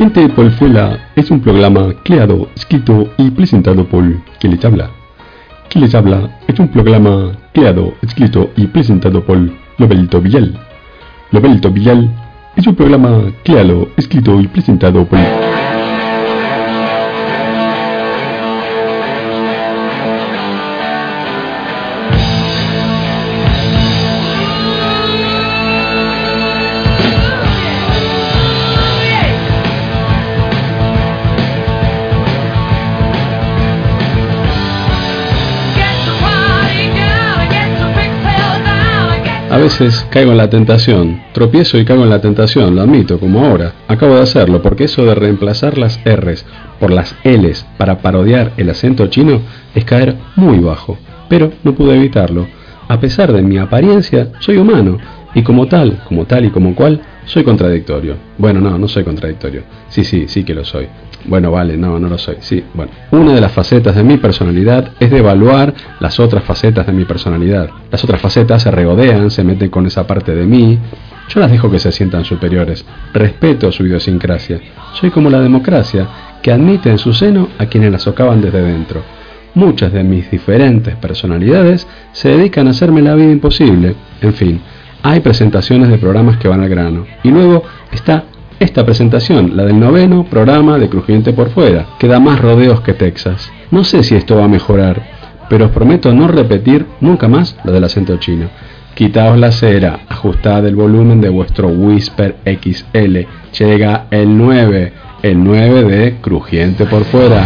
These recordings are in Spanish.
Crujiente Polfuela es un programa creado, escrito y presentado por quien les habla. Quien les habla es un programa creado, escrito y presentado por Lobelito Villal. Lobelito Villal es un programa creado, escrito y presentado por... veces caigo en la tentación, tropiezo y caigo en la tentación, lo admito, como ahora. Acabo de hacerlo, porque eso de reemplazar las R's por las L's para parodiar el acento chino es caer muy bajo. Pero no pude evitarlo. A pesar de mi apariencia, soy humano, y como tal, como tal y como cual, soy contradictorio. Bueno, no, no soy contradictorio. Sí, sí, sí que lo soy. Bueno, vale, no, no lo soy. Sí, bueno. Una de las facetas de mi personalidad es de evaluar las otras facetas de mi personalidad. Las otras facetas se regodean, se meten con esa parte de mí. Yo las dejo que se sientan superiores. Respeto su idiosincrasia. Soy como la democracia, que admite en su seno a quienes la socavan desde dentro. Muchas de mis diferentes personalidades se dedican a hacerme la vida imposible. En fin, hay presentaciones de programas que van al grano. Y luego está esta presentación, la del noveno programa de Crujiente por Fuera, que da más rodeos que Texas. No sé si esto va a mejorar, pero os prometo no repetir nunca más lo del acento chino. Quitaos la cera, ajustad el volumen de vuestro Whisper XL. Llega el 9, el 9 de Crujiente por Fuera.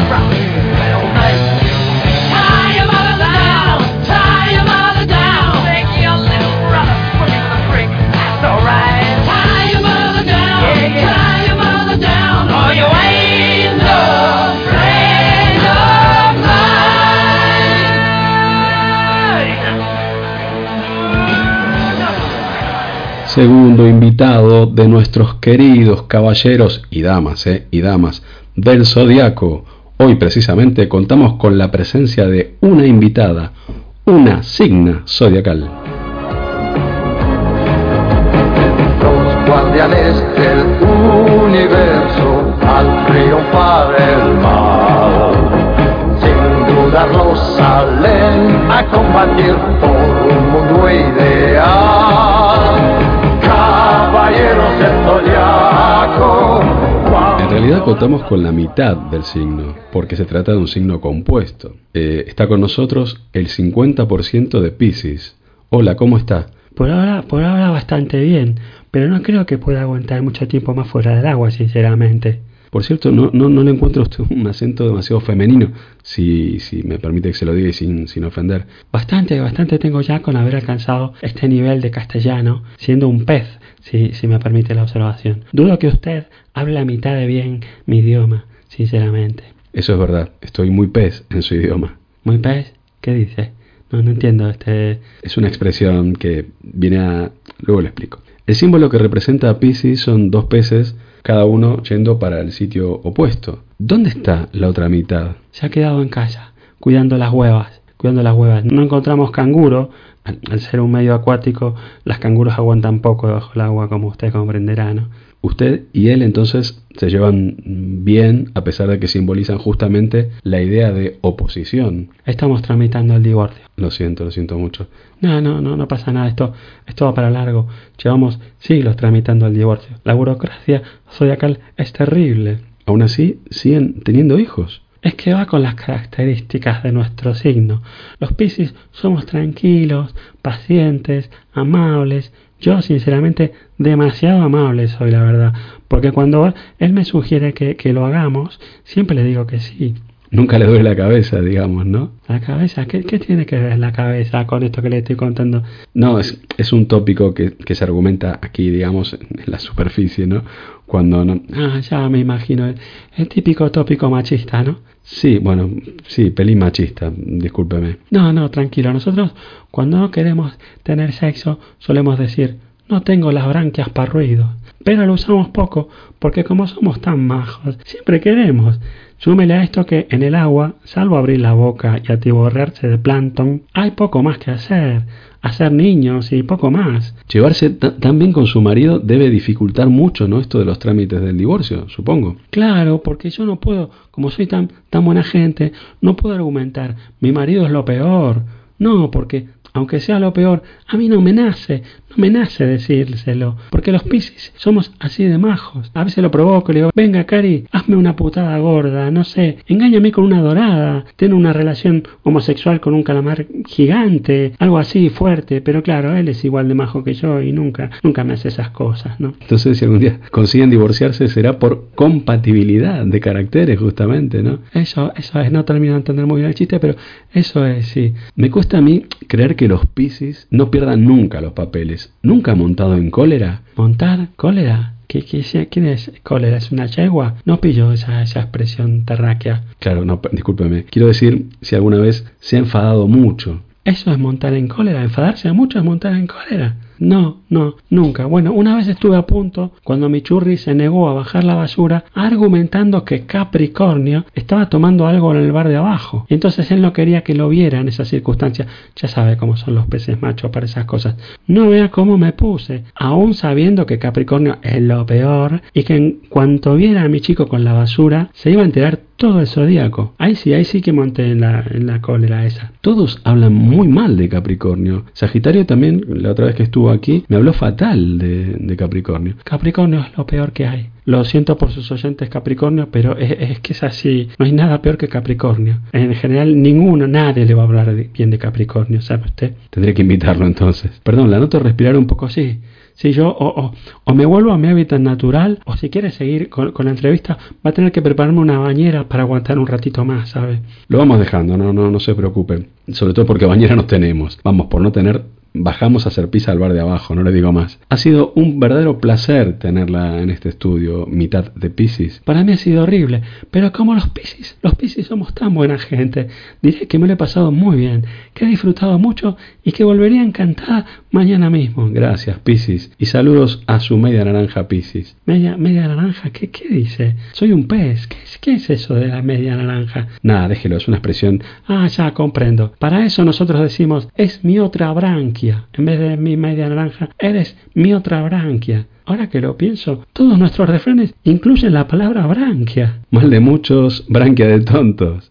Segundo invitado de nuestros queridos caballeros y damas, eh, y damas del zodiaco. Hoy precisamente contamos con la presencia de una invitada, una signa zodiacal. Los guardianes del universo al triunfar el mal, sin dudarlo salen a combatir por un mundo ideal. En realidad contamos con la mitad del signo, porque se trata de un signo compuesto. Eh, está con nosotros el 50% de Pisces. Hola, ¿cómo está? Por ahora, por ahora bastante bien, pero no creo que pueda aguantar mucho tiempo más fuera del agua, sinceramente. Por cierto, no, no, no le encuentro a usted un acento demasiado femenino, si, si me permite que se lo diga y sin, sin ofender. Bastante, bastante tengo ya con haber alcanzado este nivel de castellano, siendo un pez, si, si me permite la observación. Dudo que usted hable la mitad de bien mi idioma, sinceramente. Eso es verdad, estoy muy pez en su idioma. ¿Muy pez? ¿Qué dice? No, no entiendo este... Es una expresión que viene a... Luego le explico. El símbolo que representa a Pisces son dos peces, cada uno yendo para el sitio opuesto. ¿Dónde está la otra mitad? Se ha quedado en casa, cuidando las huevas, cuidando las huevas. No encontramos canguro. Al, ser un medio acuático, las canguros aguantan poco debajo del agua, como usted comprenderá, ¿no? Usted y él entonces se llevan bien a pesar de que simbolizan justamente la idea de oposición. Estamos tramitando el divorcio. Lo siento, lo siento mucho. No, no, no, no pasa nada. Esto, esto va para largo. Llevamos siglos tramitando el divorcio. La burocracia zodiacal es terrible. Aún así, siguen teniendo hijos. Es que va con las características de nuestro signo. Los Piscis somos tranquilos, pacientes, amables. Yo, sinceramente, demasiado amable soy, la verdad. Porque cuando él me sugiere que, que lo hagamos, siempre le digo que sí. Nunca le duele la cabeza, digamos, ¿no? ¿La cabeza? ¿Qué, qué tiene que ver la cabeza con esto que le estoy contando? No, es, es un tópico que, que se argumenta aquí, digamos, en la superficie, ¿no? Cuando no... Ah, ya me imagino. El, el típico tópico machista, ¿no? Sí, bueno, sí, pelín machista, discúlpeme. No, no, tranquilo. Nosotros, cuando no queremos tener sexo, solemos decir no tengo las branquias para ruido. Pero lo usamos poco porque como somos tan majos, siempre queremos. Súmele a esto que en el agua, salvo abrir la boca y atiborrarse de plancton, hay poco más que hacer. Hacer niños y poco más. Llevarse tan bien con su marido debe dificultar mucho, ¿no? Esto de los trámites del divorcio, supongo. Claro, porque yo no puedo, como soy tan, tan buena gente, no puedo argumentar, mi marido es lo peor. No, porque aunque sea lo peor, a mí no me nace, me nace decírselo, porque los piscis somos así de majos. A veces lo provoco, le digo, venga Cari, hazme una putada gorda, no sé, engáñame con una dorada, ten una relación homosexual con un calamar gigante, algo así fuerte, pero claro, él es igual de majo que yo y nunca, nunca me hace esas cosas, ¿no? Entonces, si algún día consiguen divorciarse, será por compatibilidad de caracteres, justamente, ¿no? Eso, eso es, no termino de entender muy bien el chiste, pero eso es, sí. Me cuesta a mí creer que los Piscis no pierdan nunca los papeles. ¿Nunca montado en cólera? ¿Montar cólera? ¿Qué, qué, quién es cólera? ¿Es una yegua? No pillo esa, esa expresión terráquea. Claro, no, discúlpeme. Quiero decir si alguna vez se ha enfadado mucho. Eso es montar en cólera. Enfadarse mucho es montar en cólera. No, no, nunca. Bueno, una vez estuve a punto cuando mi churri se negó a bajar la basura argumentando que Capricornio estaba tomando algo en el bar de abajo. Entonces él no quería que lo viera en esas circunstancias. Ya sabe cómo son los peces machos para esas cosas. No vea cómo me puse, aún sabiendo que Capricornio es lo peor y que en cuanto viera a mi chico con la basura se iba a enterar todo el zodíaco. Ahí sí, ahí sí que monté en la, en la cólera esa. Todos hablan muy mal de Capricornio. Sagitario también, la otra vez que estuvo aquí, me habló fatal de, de Capricornio. Capricornio es lo peor que hay. Lo siento por sus oyentes Capricornio, pero es, es, que es así. No hay nada peor que Capricornio. En general, ninguno, nadie le va a hablar de, bien de Capricornio, ¿sabe usted? Tendré que invitarlo entonces. Perdón, la noto respirar un poco así. Si yo o, o, o, me vuelvo a mi hábitat natural, o si quiere seguir con, con, la entrevista, va a tener que prepararme una bañera para aguantar un ratito más, ¿sabe? Lo vamos dejando, no, no, no se preocupe. Sobre todo porque bañera no tenemos. Vamos, por no tener bajamos a hacer pizza al bar de abajo, no le digo más. Ha sido un verdadero placer tenerla en este estudio, mitad de Pisces. Para mí ha sido horrible, pero como los Pisces, los Pisces somos tan buena gente, diré que me lo he pasado muy bien, que he disfrutado mucho y que volvería encantada mañana mismo. Gracias, Pisces, y saludos a su media naranja Pisces. ¿Media, media naranja? ¿Qué, ¿Qué dice? Soy un pez, ¿Qué es, ¿qué es eso de la media naranja? Nada, déjelo, es una expresión. Ah, ya comprendo. Para eso nosotros decimos, es mi otra branquia en vez de mi media naranja, eres mi otra branquia. Ahora que lo pienso, todos nuestros refranes incluyen la palabra branquia. Mal de muchos, branquia de tontos.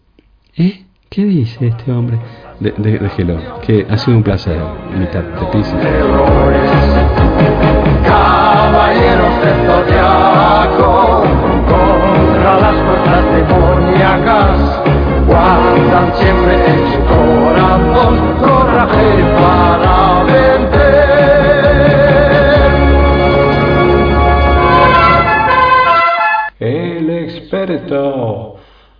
¿Eh? ¿Qué dice este hombre? De, de, déjelo, que ha sido un placer, mitad de Pisces. Caballeros del zodiaco, contra las fuerzas demoníacas, guardan siempre en su corazón coraje para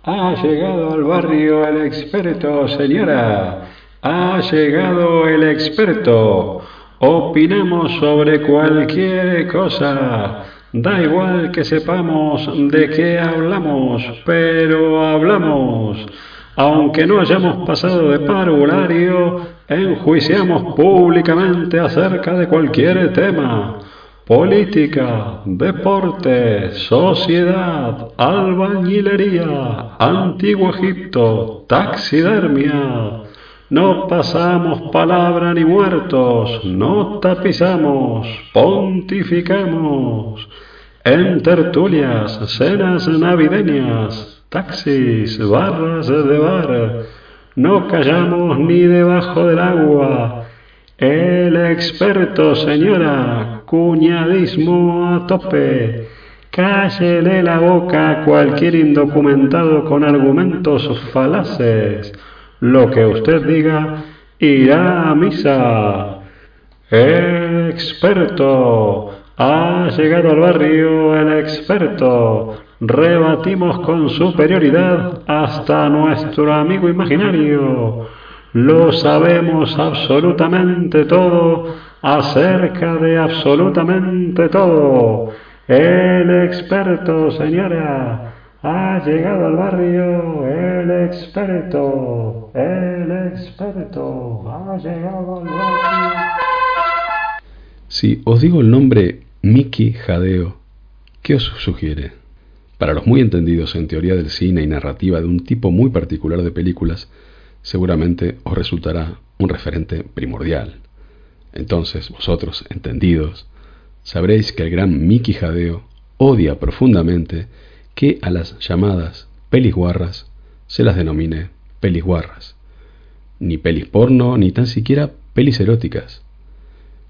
Ha llegado al barrio el experto, señora. Ha llegado el experto. Opinamos sobre cualquier cosa. Da igual que sepamos de qué hablamos, pero hablamos. Aunque no hayamos pasado de parvulario, enjuiciamos públicamente acerca de cualquier tema política, deporte, sociedad, albañilería, antiguo Egipto, taxidermia. No pasamos palabra ni muertos, no tapizamos, pontificamos. En tertulias, cenas navideñas, taxis, barras de bar, no callamos ni debajo del agua. El experto, señora, cuñadismo a tope. Cállele la boca a cualquier indocumentado con argumentos falaces. Lo que usted diga irá a misa. El experto. Ha llegado al barrio el experto. Rebatimos con superioridad hasta nuestro amigo imaginario. Lo sabemos absolutamente todo acerca de absolutamente todo. El experto, señora, ha llegado al barrio. El experto, el experto, ha llegado al barrio. Si os digo el nombre Miki Jadeo, ¿qué os sugiere? Para los muy entendidos en teoría del cine y narrativa de un tipo muy particular de películas, seguramente os resultará un referente primordial. Entonces, vosotros, entendidos, sabréis que el gran Miki Jadeo odia profundamente que a las llamadas pelis guarras se las denomine pelis guarras. Ni pelis porno, ni tan siquiera pelis eróticas.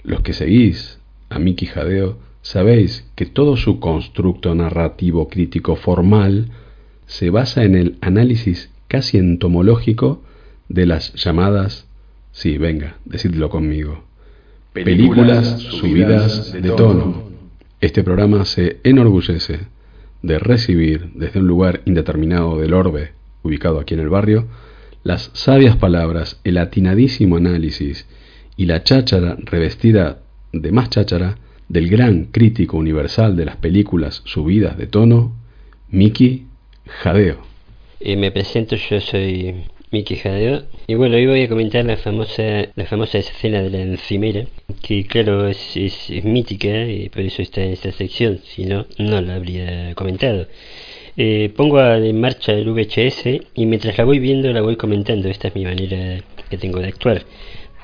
Los que seguís a Miki Jadeo sabéis que todo su constructo narrativo crítico formal se basa en el análisis casi entomológico de las llamadas, sí, venga, decidlo conmigo, películas subidas de tono. Este programa se enorgullece de recibir desde un lugar indeterminado del orbe, ubicado aquí en el barrio, las sabias palabras, el atinadísimo análisis y la cháchara revestida de más cháchara del gran crítico universal de las películas subidas de tono, Miki Jadeo. Eh, me presento, yo soy Miki Jadeo. Y bueno, hoy voy a comentar la famosa, la famosa escena de la encimera, que claro es, es, mítica y por eso está en esta sección, si no, no la habría comentado. Eh, pongo en marcha el VHS y mientras la voy viendo la voy comentando, esta es mi manera que tengo de actuar.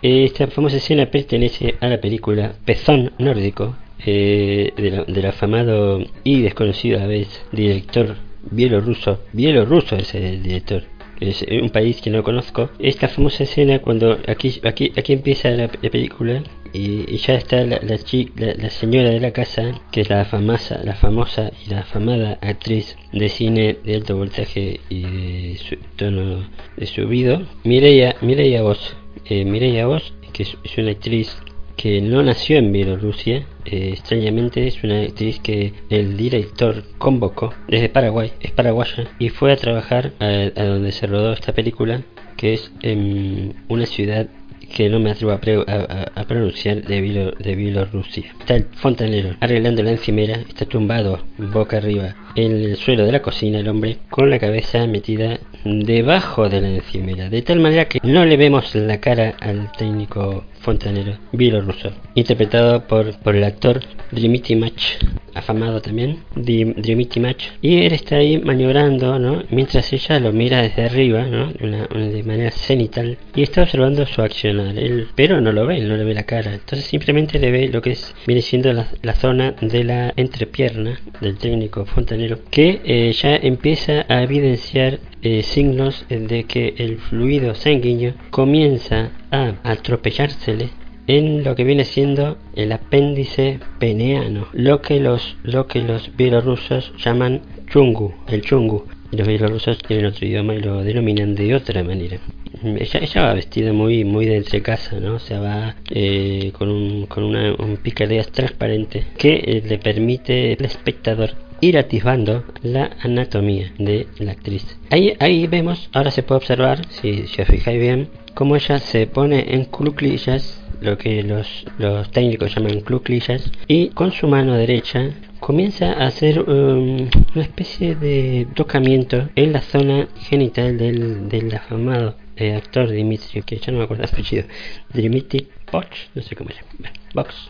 Esta famosa escena pertenece a la película Pezón Nórdico, eh, del afamado y desconocido a la vez director bielorruso. Bielorruso es el director. Es un país que no conozco. Esta famosa escena cuando aquí aquí aquí empieza la, película y, ya está la, la, la, señora de la casa, que es la famosa, la famosa y la afamada actriz de cine de alto voltaje y de su tono de subido, Mireia, Mireia Vos, eh, Mireia Vos, que es, una actriz que no nació en Bielorrusia, eh, extrañamente es una actriz que el director convocó desde Paraguay, es paraguaya, y fue a trabajar a, a donde se rodó esta película, que es en una ciudad que no me atrevo a, pronunciar de, de Bielorrusia. Está el fontanero arreglando la encimera, está tumbado boca arriba en el suelo de la cocina el hombre con la cabeza metida debajo de la encimera, de tal manera que no le vemos la cara al técnico fontanero bielorruso, interpretado por, por el actor Dmitry Mach, afamado también, Dmitry Mach, y él está ahí maniobrando, ¿no? mientras ella lo mira desde arriba, ¿no? de manera cenital, y está observando su pero no lo ve, no le ve la cara, entonces simplemente le ve lo que es, viene siendo la, la zona de la entrepierna del técnico fontanero, que eh, ya empieza a evidenciar eh, signos de que el fluido sanguíneo comienza a atropellársele en lo que viene siendo el apéndice peneano, lo que los, lo que los bielorrusos llaman chungu, el chungu. Los bielorrusos tienen otro idioma y lo denominan de otra manera. Ella, ella va vestida muy muy de entre casa, ¿no? O sea, va eh, con, un, con una, un picardías transparente que eh, le permite al espectador ir atisbando la anatomía de la actriz. Ahí, ahí vemos, ahora se puede observar, si, si os fijáis bien, cómo ella se pone en cluclillas, lo que los, los técnicos llaman cluclillas, y con su mano derecha comienza a hacer um, una especie de tocamiento en la zona genital del, del afamado eh, actor Dimitri, que ya no me acuerdo el apellido, Dimitri Poch, no sé cómo era, Box,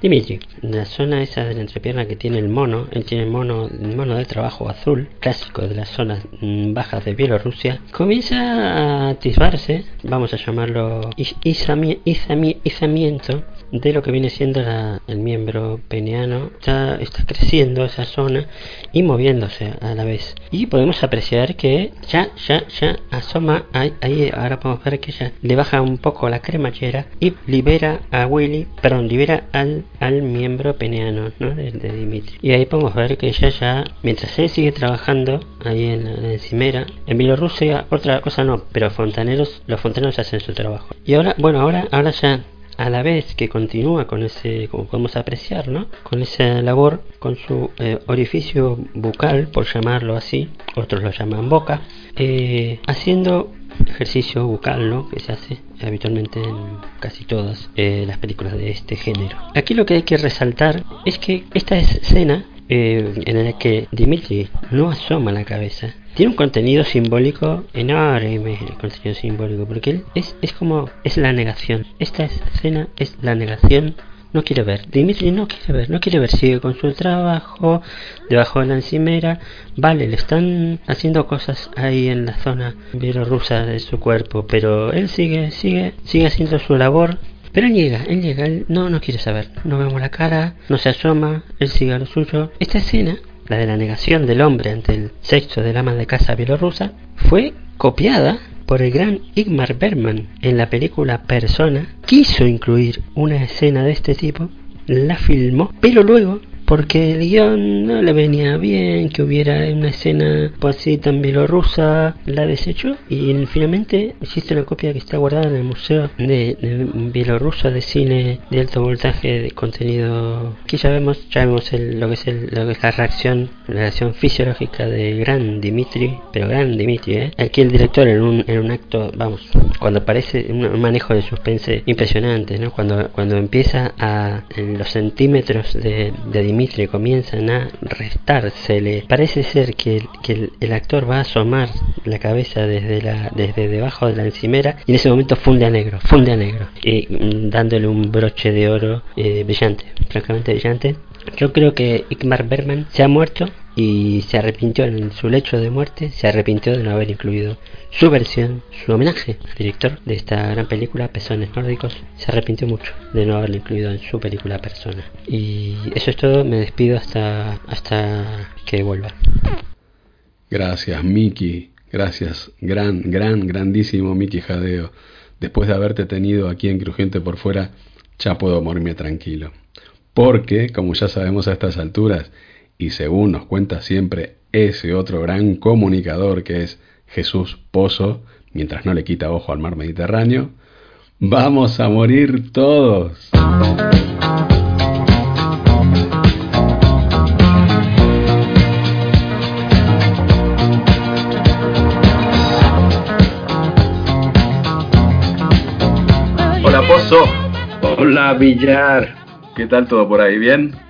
Dimitri, la zona esa de la entrepierna que tiene el mono, él tiene el mono, mono de trabajo azul, clásico de las zonas mm, bajas de Bielorrusia, comienza a atisbarse, vamos a llamarlo izamiento, de lo que viene siendo el miembro peneano está, está creciendo esa zona y moviéndose a la vez. Y podemos apreciar que ya ya ya asoma. Ahí, ahí ahora podemos ver que ya le baja un poco la cremallera y libera a Willy perdón libera al, al miembro peneano ¿no? de, de Dimitri. Y ahí podemos ver que ella ya mientras él sigue trabajando ahí en la encimera en Bielorrusia otra cosa no pero fontaneros los fontaneros hacen su trabajo. Y ahora bueno ahora ahora ya a la vez que continúa con ese, como podemos apreciar, ¿no? Con esa labor, con su eh, orificio bucal, por llamarlo así, otros lo llaman boca, eh, haciendo ejercicio bucal, ¿no? Que se hace habitualmente en casi todas eh, las películas de este género. Aquí lo que hay que resaltar es que esta escena en la que Dimitri no asoma la cabeza, tiene un contenido simbólico enorme el contenido simbólico porque es, es como es la negación esta escena es la negación no quiere ver. Dimitri no quiere ver, no quiere ver. Sigue con su trabajo, debajo de la encimera. Vale, le están haciendo cosas ahí en la zona bielorrusa de su cuerpo, pero él sigue, sigue, sigue haciendo su labor. Pero él llega, él llega, él no, no quiere saber. No vemos la cara, no se asoma, él sigue lo suyo. Esta escena, la de la negación del hombre ante el sexo del ama de casa bielorrusa, fue copiada por el gran Igmar Bergman en la película Persona, quiso incluir una escena de este tipo, la filmó, pero luego porque el guion no le venía bien que hubiera una escena pues, así tan bielorrusa, la desechó y finalmente existe una copia que está guardada en el Museo de, de de Cine de Alto Voltaje de contenido. Aquí ya vemos, ya vemos el, lo, que es el, lo que es la reacción, la reacción fisiológica de gran Dimitri, pero gran Dimitri, ¿eh? Aquí el director en un, en un acto, vamos, cuando aparece un manejo de suspense impresionante, ¿no? Cuando, cuando empieza a en los centímetros de, de Dimitri comienzan a restársele. Parece ser que, el, actor va a asomar la cabeza desde, debajo de la encimera y en ese momento funde a negro, funde a negro, mm, dándole un broche de oro eh, brillante, francamente brillante. Yo creo que Igmar Bergman se ha muerto y se arrepintió en su lecho de muerte, se arrepintió de no haber incluido su versión, su homenaje al director de esta gran película, Pezones Nórdicos, se arrepintió mucho de no haberlo incluido en su película Persona. Y eso es todo, me despido hasta, hasta que vuelva. Gracias, Miki. Gracias, gran, gran, grandísimo Miki Jadeo. Después de haberte tenido aquí en Crujiente por fuera, ya puedo morirme tranquilo. Porque, como ya sabemos a estas alturas, y según nos cuenta siempre ese otro gran comunicador que es Jesús Pozo, mientras no le quita ojo al mar Mediterráneo, vamos a morir todos. Hola Pozo. Hola Villar. ¿Qué tal todo por ahí? ¿Bien?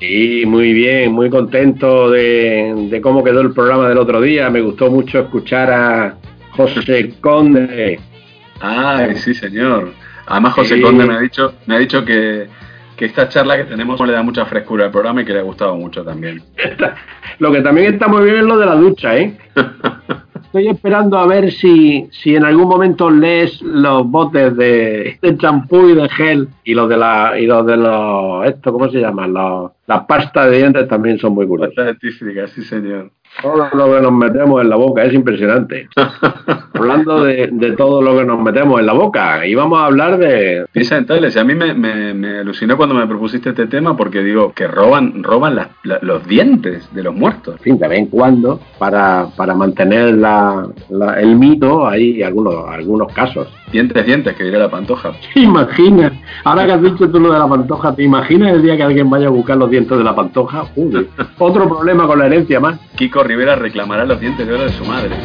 Sí, muy bien, muy contento de, de, cómo quedó el programa del otro día. Me gustó mucho escuchar a José Conde. Ay, sí, señor. Además, José sí. Conde me ha dicho, me ha dicho que, que, esta charla que tenemos le da mucha frescura al programa y que le ha gustado mucho también. lo que también está muy bien es lo de la ducha, ¿eh? Estoy esperando a ver si, si en algún momento lees los botes de, de champú y de gel y los de la y los de los esto cómo se llaman los las pastas de dientes también son muy curiosas. Sí señor. Todo lo que nos metemos en la boca es impresionante. Hablando de, de, todo lo que nos metemos en la boca, y vamos a hablar de... Piensa dentales, a mí me, me, me, alucinó cuando me propusiste este tema porque digo que roban roban la, la, los dientes de los muertos. En fin, de vez en cuando, para, para mantener la, el mito, hay algunos, algunos casos. Dientes, dientes, que dirá la pantoja. ¿Te imaginas? Ahora que has dicho tú lo de la pantoja, ¿te imaginas el día que alguien vaya a buscar los dientes de la pantoja? Uy, otro problema con la herencia más. Kiko Rivera reclamará los dientes de oro de su madre.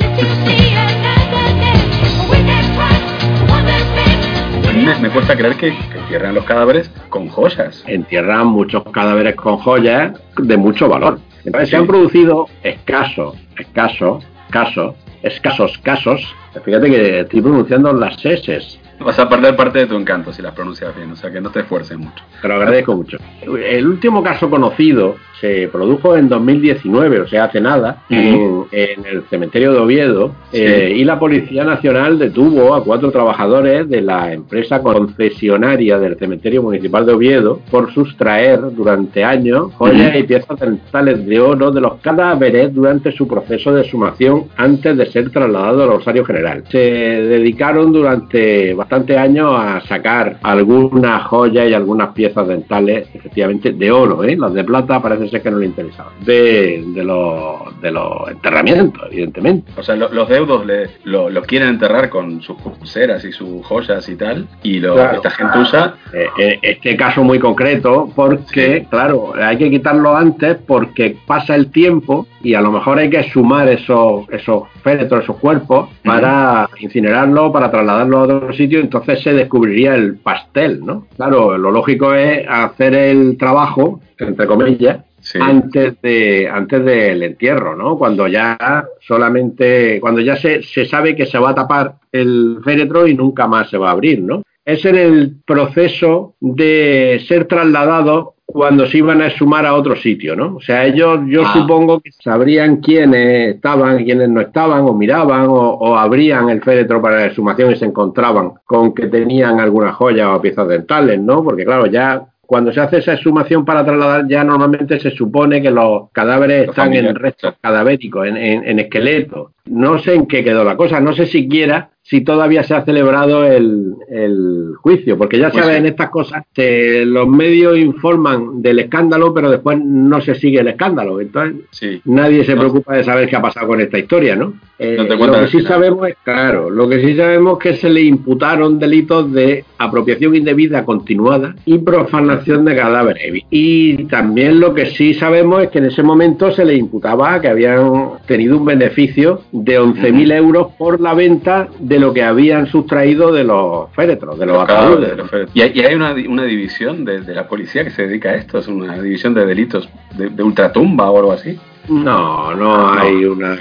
Me, me, cuesta creer que, que, entierran los cadáveres con joyas. Entierran muchos cadáveres con joyas de mucho valor. Entonces sí. se han producido escasos, escasos, casos, escasos casos. Fíjate que estoy pronunciando las S. Vas a perder parte de tu encanto si las pronuncias bien, o sea que no te esfuerces mucho. Te lo agradezco mucho. El último caso conocido se produjo en 2019, o sea, hace nada, uh -huh. en, en, el cementerio de Oviedo, sí. eh, y la Policía Nacional detuvo a cuatro trabajadores de la empresa concesionaria del cementerio municipal de Oviedo por sustraer durante años joyas uh -huh. y piezas dentales de oro de los cadáveres durante su proceso de sumación antes de ser trasladado al Rosario General. Se dedicaron durante bastantes años a sacar algunas joyas y algunas piezas dentales, efectivamente, de oro, ¿eh? las de plata parece ser que no le interesaban, de, de, los, de los enterramientos, evidentemente. O sea, lo, los deudos le, lo, lo, quieren enterrar con sus pulseras y sus joyas y tal, y lo, claro. esta gente usa... Eh, eh, este caso muy concreto, porque, sí. claro, hay que quitarlo antes porque pasa el tiempo y a lo mejor hay que sumar esos, esos féretros, esos cuerpos, para incinerarlo, para trasladarlo a otro sitio, entonces se descubriría el pastel, ¿no? Claro, lo lógico es hacer el trabajo, entre comillas, Sí. antes de antes del entierro, ¿no? Cuando ya solamente cuando ya se, se sabe que se va a tapar el féretro y nunca más se va a abrir, ¿no? Es en el proceso de ser trasladados cuando se iban a sumar a otro sitio, ¿no? O sea, ellos yo Ah. supongo que sabrían quiénes estaban, quiénes no estaban, o miraban, o, o abrían el féretro para la exhumación y se encontraban con que tenían alguna joya o piezas dentales, ¿no? Porque claro, ya cuando se hace esa exhumación para trasladar, ya normalmente se supone que los cadáveres Los están en restos cadavéricos, en, en, en esqueletos. No sé en qué quedó la cosa, no sé siquiera si todavía se ha celebrado el, el juicio, porque ya Juicio. sabes, en estas cosas eh, los medios informan del escándalo, pero después no se sigue el escándalo. Entonces, Sí. nadie se No. preocupa de saber qué ha pasado con esta historia, ¿no? Eh, No te lo que sí final. sabemos es, claro, lo que sí sabemos es que se le imputaron delitos de apropiación indebida continuada y profanación de cadáveres. Y también lo que sí sabemos es que en ese momento se le imputaba que habían tenido un beneficio de 11.000 euros por la venta de lo que habían sustraído de los féretros, de los, Los cadáveres ataúdes. de los féretros. Y hay, y hay una, una división de, de la policía que se dedica a esto, es una división de delitos de, de ultratumba o algo así. No, no Ah, No. hay una.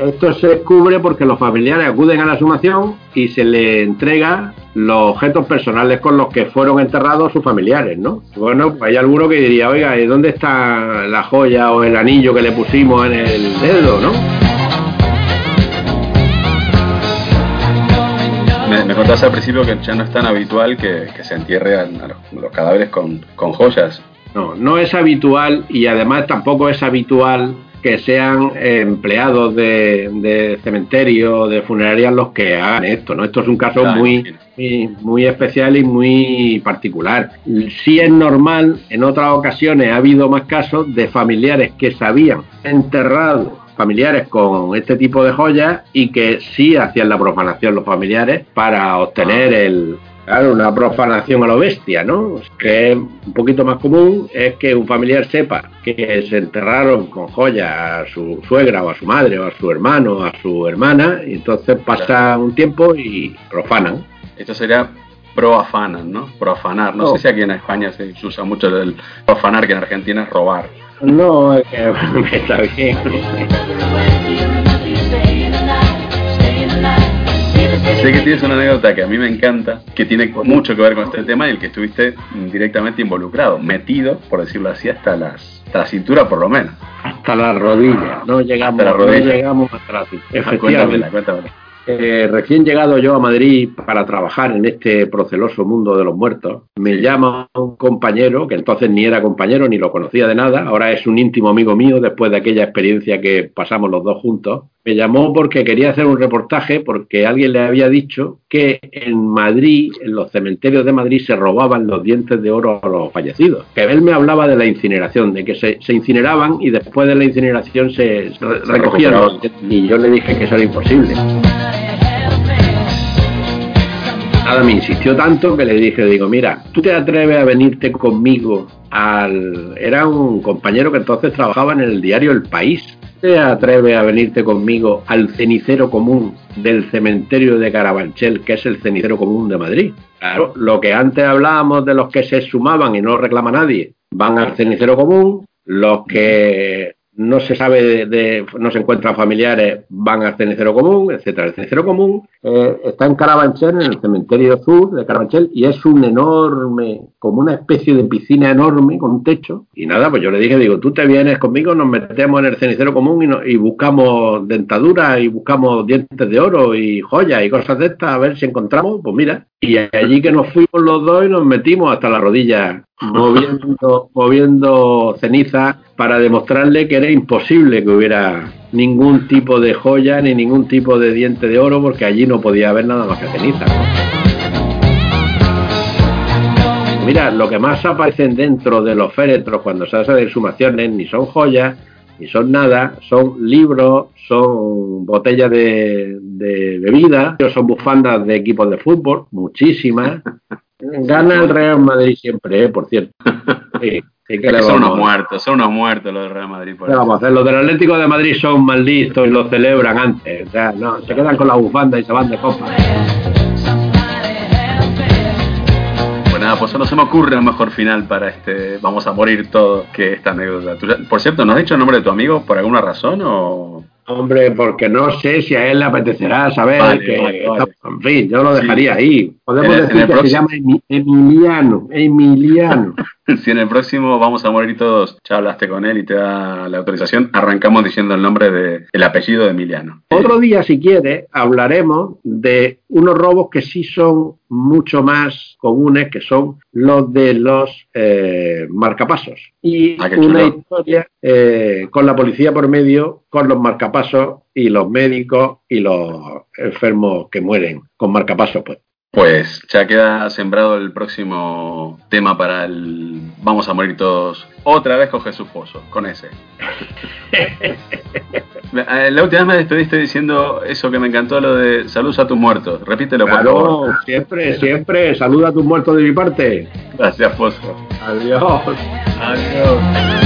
Esto se descubre porque los familiares acuden a la sumación y se le entrega los objetos personales con los que fueron enterrados sus familiares, ¿no? Bueno, pues hay alguno que diría, oiga, ¿y dónde está la joya o el anillo que le pusimos en el dedo, no? Me, me contaste al principio que ya no es tan habitual que, que se entierre a, los, los cadáveres con, con joyas. No, no es habitual y además tampoco es habitual que sean empleados de, de cementerio, de funerarias los que hagan esto, ¿no? Esto es un caso muy, muy, muy especial y muy particular. Sí es normal, en otras ocasiones ha habido más casos de familiares que se habían enterrado familiares con este tipo de joyas y que sí hacían la profanación los familiares para obtener el claro, una profanación a lo bestia, ¿no? Que es un poquito más común es que un familiar sepa que se enterraron con joyas a su suegra o a su madre o a su hermano o a su hermana y entonces pasa un tiempo y profanan. Esto sería proafanan, ¿no? Proafanar. No Oh. sé si aquí en España se usa mucho el profanar, que en Argentina es robar. No, es que está bien. Sé que tienes una anécdota que a mí me encanta, que tiene mucho que ver con este tema y el que estuviste directamente involucrado, metido, por decirlo así, hasta, las, hasta la cintura por lo menos. Hasta la rodilla. No llegamos, Hasta la rodilla. no llegamos hasta la cintura. Cuéntamela, Efectivamente. cuéntamela. Eh, recién llegado yo a Madrid para trabajar en este proceloso mundo de los muertos, me llama un compañero, que entonces ni era compañero ni lo conocía de nada, ahora es un íntimo amigo mío después de aquella experiencia que pasamos los dos juntos. Me llamó porque quería hacer un reportaje porque alguien le había dicho que en Madrid, en los cementerios de Madrid, se robaban los dientes de oro a los fallecidos. Que él me hablaba de la incineración, de que se, incineraban y después de la incineración se, se re- recogían los dientes. Y yo le dije que eso era imposible. Nada, me insistió tanto que le dije, digo, mira, tú te atreves a venirte conmigo al... Era un compañero que entonces trabajaba en el diario El País. ¿Te atreves a venirte conmigo al cenicero común del cementerio de Carabanchel, que es el cenicero común de Madrid? Claro, lo que antes hablábamos de los que se sumaban y no reclama nadie, van al cenicero común, los que no se sabe de, de- no se encuentran familiares, van al cenicero común, etcétera. El cenicero común eh, está en Carabanchel, en el cementerio sur de Carabanchel, y es un enorme, como una especie de piscina enorme con un techo. Y nada, pues yo le dije, digo, tú te vienes conmigo, nos metemos en el cenicero común y, no- y buscamos dentaduras y buscamos dientes de oro y joyas y cosas de estas, a ver si encontramos, pues mira. Y allí que nos fuimos los dos y nos metimos hasta la rodilla, moviendo, moviendo ceniza para demostrarle que era imposible que hubiera ningún tipo de joya ni ningún tipo de diente de oro porque allí no podía haber nada más que ceniza. Mira, lo que más aparecen dentro de los féretros cuando se hace de exhumaciones ni son joyas, ni son nada, son libros, son botellas de, de bebida, son bufandas de equipos de fútbol, muchísimas. Gana el Real Madrid siempre, ¿eh? por cierto. Sí, sí que Es le que son unos muertos, son unos muertos los del Real Madrid. por ¿Qué eso. vamos a hacer? Los del Atlético de Madrid son más listos y lo celebran antes. O sea, no, se quedan con la bufanda y se van de copa. Nada, pues no se me ocurre un mejor final para este Vamos a morir todos que esta anécdota. Por cierto, ¿no has dicho el nombre de tu amigo por alguna razón o...? Hombre, porque no sé si a él le apetecerá saber Vale, que. vale, vale. En fin, yo lo dejaría ahí. Podemos En decir en que se llama Emi- Emiliano. Emiliano. Si en el próximo vamos a morir todos, ya hablaste con él y te da la autorización, arrancamos diciendo el nombre de el apellido de Emiliano. Otro día, si quiere, hablaremos de unos robos que sí son mucho más comunes, que son los de los eh, marcapasos. Y Ah, una historia eh, con la policía por medio, con los marcapasos y los médicos y los enfermos que mueren con marcapasos, pues. Pues ya queda sembrado el próximo tema para el Vamos a morir todos otra vez con Jesús Pozo, con ese. Eh, La última vez me despediste diciendo eso que me encantó, lo de saludos a tus muertos. Repítelo, por favor. Siempre, siempre, saluda a tus muertos de mi parte. Gracias, Pozo. Adiós. Adiós.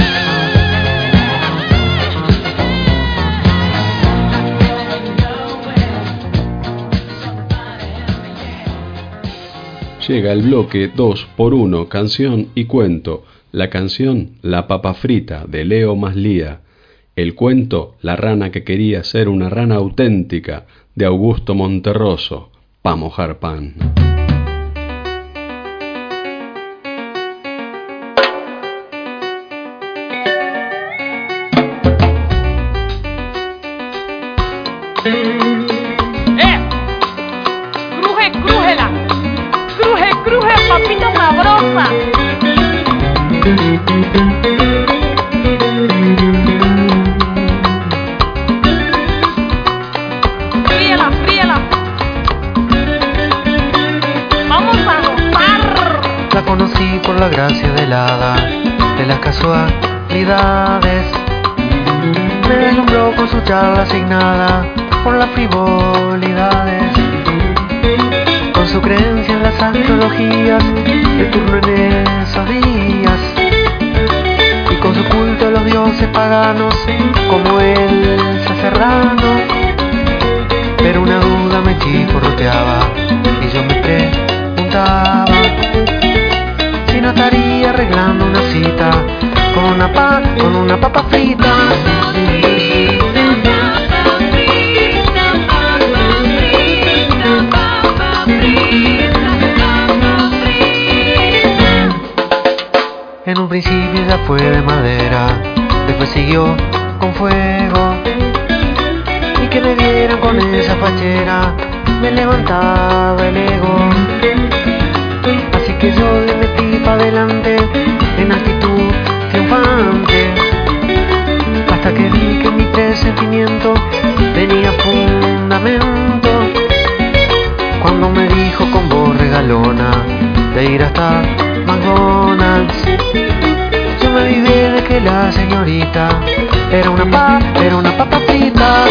Llega el bloque 2x1, canción y cuento. La canción La papa frita de Leo Maslía. El cuento La rana que quería ser una rana auténtica de Augusto Monterroso. Pa' mojar pan. Charla asignada por las frivolidades. Con su creencia en las astrologías de turno en esos días. Y con su culto a los dioses paganos como el Serrano. Pero una duda me chisporroteaba y yo me preguntaba si no estaría arreglando una cita con una pa, con una papa frita. Después siguió con fuego. Y que me vieran con esa fachera, me levantaba el ego. Así que yo le metí para adelante en actitud triunfante. Hasta que vi que mi presentimiento tenía fundamento. Cuando me dijo con voz regalona de ir hasta la señorita era una pa, era una papa frita.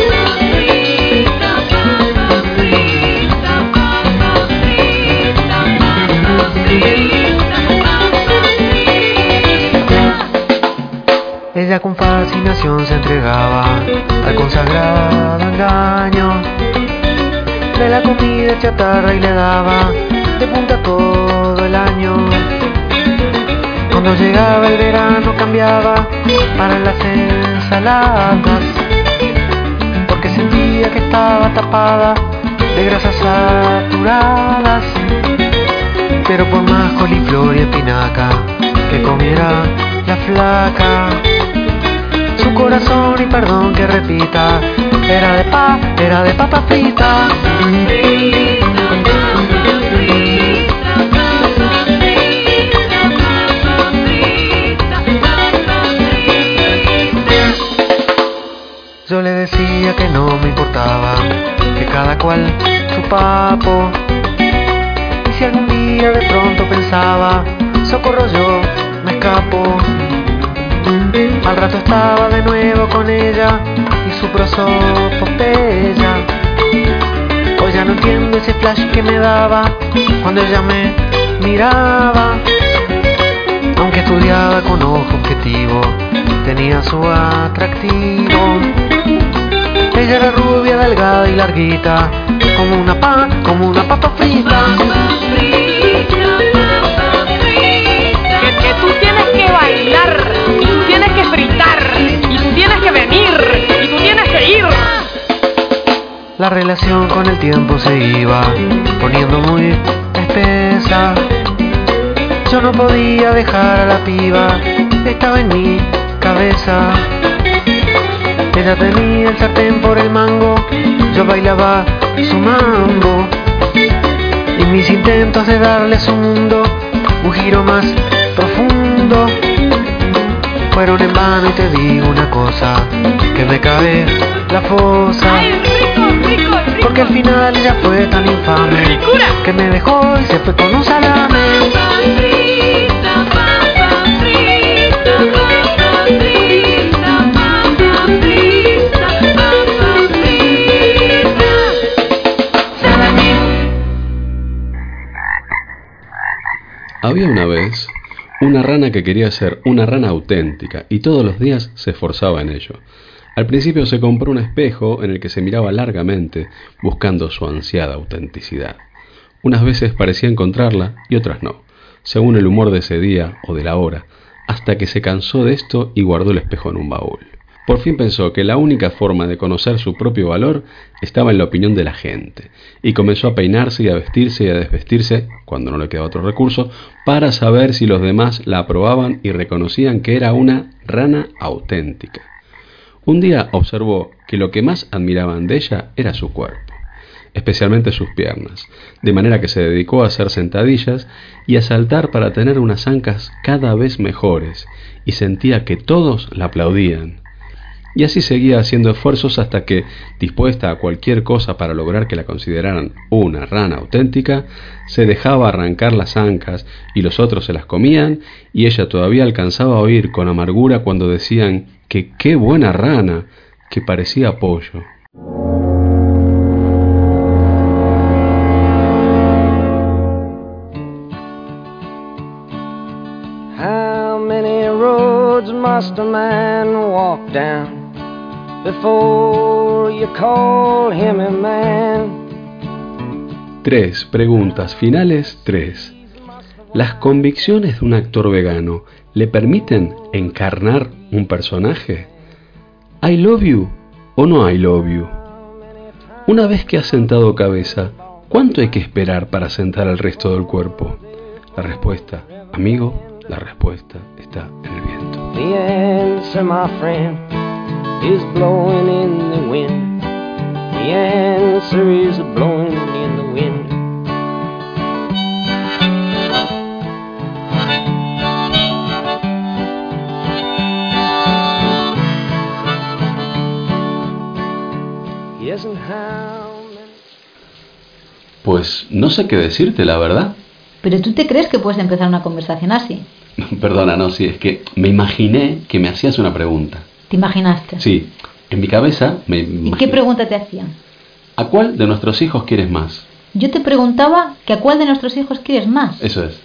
Ella con fascinación se entregaba al consagrado engaño de la comida chatarra y le daba de punta todo el año. Cuando llegaba el verano cambiaba para las ensaladas, porque sentía que estaba tapada de grasas saturadas. Pero por más coliflor y espinaca que comiera la flaca, su corazón y perdón que repita, era de pa, era de papa frita. Yo le decía que no me importaba, que cada cual su papo. Y si algún día de pronto pensaba, socorro yo, me escapo. Al rato estaba de nuevo con ella y su prosopopeya. Hoy ya no entiendo ese flash que me daba cuando ella me miraba. Aunque estudiaba con ojo objetivo, tenía su atractivo. Ella era rubia, delgada y larguita, como una pa, como una papa frita. Que, que tú tienes que bailar, y tú tienes que fritar, y tú tienes que venir, y tú tienes que ir. La relación con el tiempo se iba poniendo muy espesa. Yo no podía dejar a la piba, estaba en mi cabeza. Ella tenía el sartén por el mango, yo bailaba su mambo. Y mis intentos de darle a su mundo un giro más profundo fueron en vano y te digo una cosa, que me cabe la fosa. ¡Ay, rico, rico, rico! Porque al final ella fue tan infame que me dejó y se fue con un salame. Había una vez una rana que quería ser una rana auténtica y todos los días se esforzaba en ello. Al principio se compró un espejo en el que se miraba largamente, buscando su ansiada autenticidad. Unas veces parecía encontrarla y otras no, según el humor de ese día o de la hora, hasta que se cansó de esto y guardó el espejo en un baúl. Por fin pensó que la única forma de conocer su propio valor estaba en la opinión de la gente, y comenzó a peinarse y a vestirse y a desvestirse, cuando no le quedaba otro recurso, para saber si los demás la aprobaban y reconocían que era una rana auténtica. Un día observó que lo que más admiraban de ella era su cuerpo, especialmente sus piernas, de manera que se dedicó a hacer sentadillas y a saltar para tener unas ancas cada vez mejores, y sentía que todos la aplaudían. Y así seguía haciendo esfuerzos hasta que, dispuesta a cualquier cosa para lograr que la consideraran una rana auténtica, se dejaba arrancar las ancas y los otros se las comían y ella todavía alcanzaba a oír con amargura cuando decían que qué buena rana, que parecía pollo. Must a man walk down before you call him a man? Tres preguntas finales, tres. ¿Las convicciones de un actor vegano le permiten encarnar un personaje? ¿I love you o no I love you? Una vez que has sentado cabeza, ¿cuánto hay que esperar para sentar el resto del cuerpo? La respuesta, amigo, la respuesta está en el viento. Is blowing in the wind. The answer is blowing in the wind. Yes, and how many Pues no sé qué decirte, la verdad. Pero tú te crees que puedes empezar una conversación así. Perdona, no, sí, es que me imaginé que me hacías una pregunta. ¿Te imaginaste? Sí, en mi cabeza me ¿Y qué imaginé. pregunta te hacían? ¿A cuál de nuestros hijos quieres más? Yo te preguntaba que a cuál de nuestros hijos quieres más. Eso es.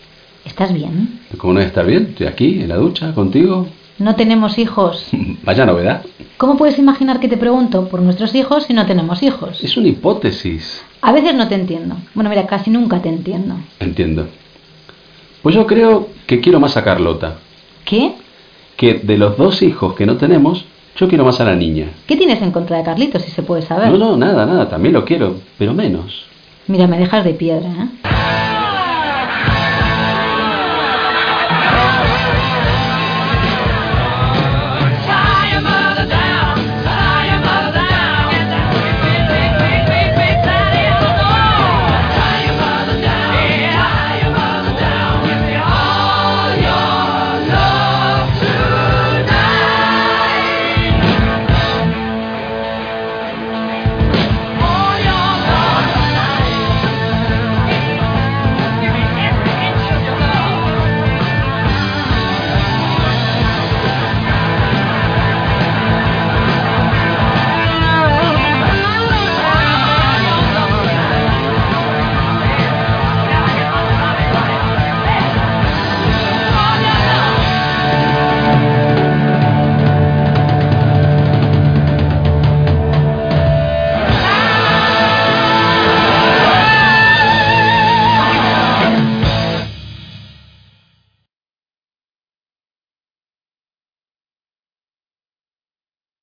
¿Estás bien? ¿Cómo no estar bien? Estoy aquí, en la ducha, contigo. No tenemos hijos. Vaya novedad. ¿Cómo puedes imaginar que te pregunto por nuestros hijos si no tenemos hijos? Es una hipótesis. A veces no te entiendo. Bueno, mira, casi nunca te entiendo. Entiendo. Pues yo creo que quiero más a Carlota. ¿Qué? Que de los dos hijos que no tenemos, yo quiero más a la niña. ¿Qué tienes en contra de Carlitos, si se puede saber? No, no, nada, nada, también lo quiero, pero menos. Mira, me dejas de piedra, ¿eh?